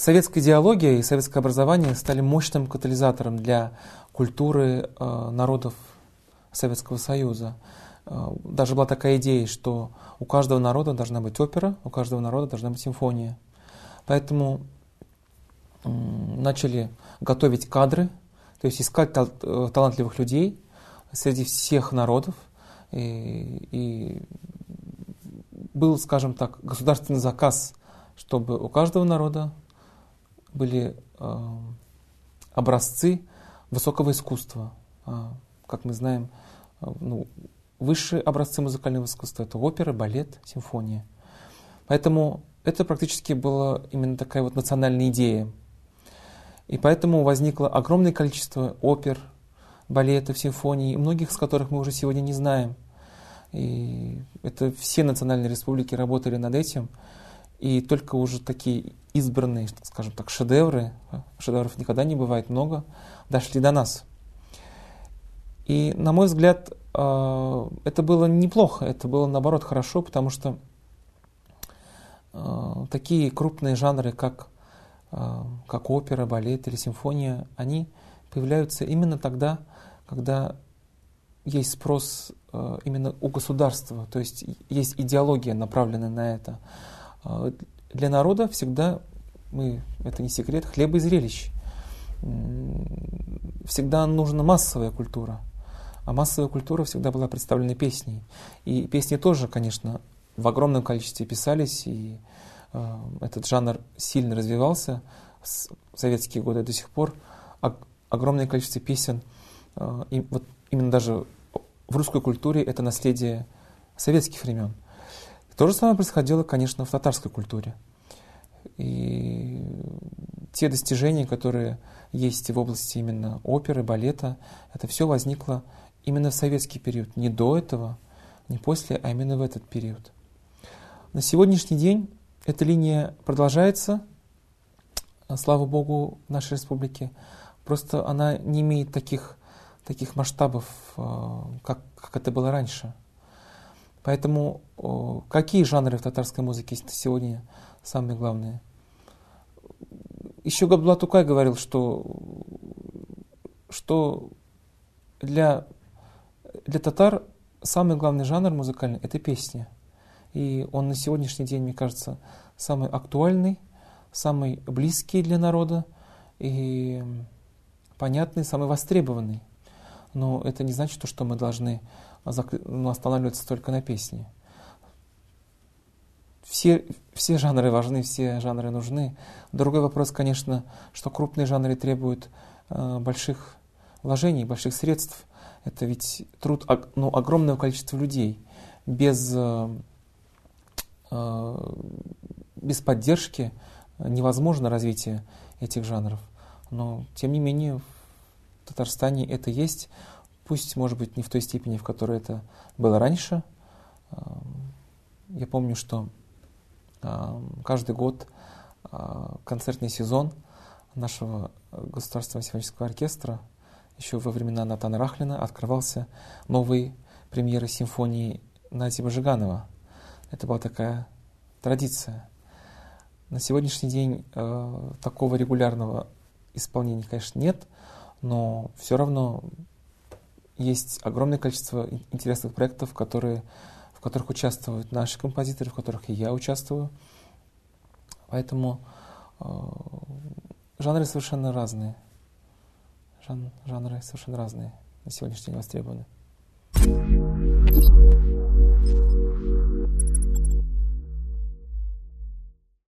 советская идеология и советское образование стали мощным катализатором для культуры э, народов Советского Союза. Э, даже была такая идея, что у каждого народа должна быть опера, у каждого народа должна быть симфония. Поэтому начали готовить кадры, то есть искать тал э, талантливых людей среди всех народов. И, и был, скажем так, государственный заказ, чтобы у каждого народа были э, образцы высокого искусства. Э, как мы знаем, э, ну, высшие образцы музыкального искусства это опера, балет, симфония. Поэтому это практически была именно такая вот национальная идея. И поэтому возникло огромное количество опер, балетов, симфоний, многих из которых мы уже сегодня не знаем. И это все национальные республики работали над этим. И только уже такие избранные, скажем так, шедевры, шедевров никогда не бывает много, дошли до нас. И, на мой взгляд, э, это было неплохо, это было, наоборот, хорошо, потому что э, такие крупные жанры, как, как опера, балет или симфония, они появляются именно тогда, когда есть спрос именно у государства, то есть есть идеология, направленная на это. Для народа всегда, мы, это не секрет, хлеба и зрелищ. Всегда нужна массовая культура. А массовая культура всегда была представлена песней. И песни тоже, конечно, в огромном количестве писались, и э, этот жанр сильно развивался в советские годы до сих пор. О, огромное количество песен, и вот именно даже в русской культуре это наследие советских времен. То же самое происходило, конечно, в татарской культуре. И те достижения, которые есть в области именно оперы, балета, это все возникло именно в советский период, не до этого, не после, а именно в этот период. На сегодняшний день эта линия продолжается, слава богу, в нашей республике. Просто она не имеет таких, таких масштабов, э, как, как это было раньше. Поэтому какие жанры в татарской музыке сегодня самые главные? Еще Габдулла Тукай говорил, что, что для, для татар самый главный жанр музыкальный – это песня. И он на сегодняшний день, мне кажется, самый актуальный, самый близкий для народа и понятный, самый востребованный. Но это не значит, что мы должны ну, останавливаться только на песне. Все, все жанры важны, все жанры нужны. Другой вопрос, конечно, что крупные жанры требуют э, больших вложений, больших средств. Это ведь труд ну, огромного количества людей. Без, э, э, без поддержки невозможно развитие этих жанров. Но, тем не менее, Татарстане это есть. Пусть, может быть, не в той степени, в которой это было раньше. Я помню, что каждый год а, концертный сезон нашего Государственного симфонического оркестра еще во времена Натана Рахлина открывался новой премьерой симфонии Назиба Жиганова. Это была такая традиция. На сегодняшний день э, такого регулярного исполнения, конечно, нет, но все равно есть огромное количество интересных проектов, которые, в которых участвуют наши композиторы, в которых и я участвую. Поэтому э, жанры совершенно разные. Жан, жанры совершенно разные на сегодняшний день востребованы.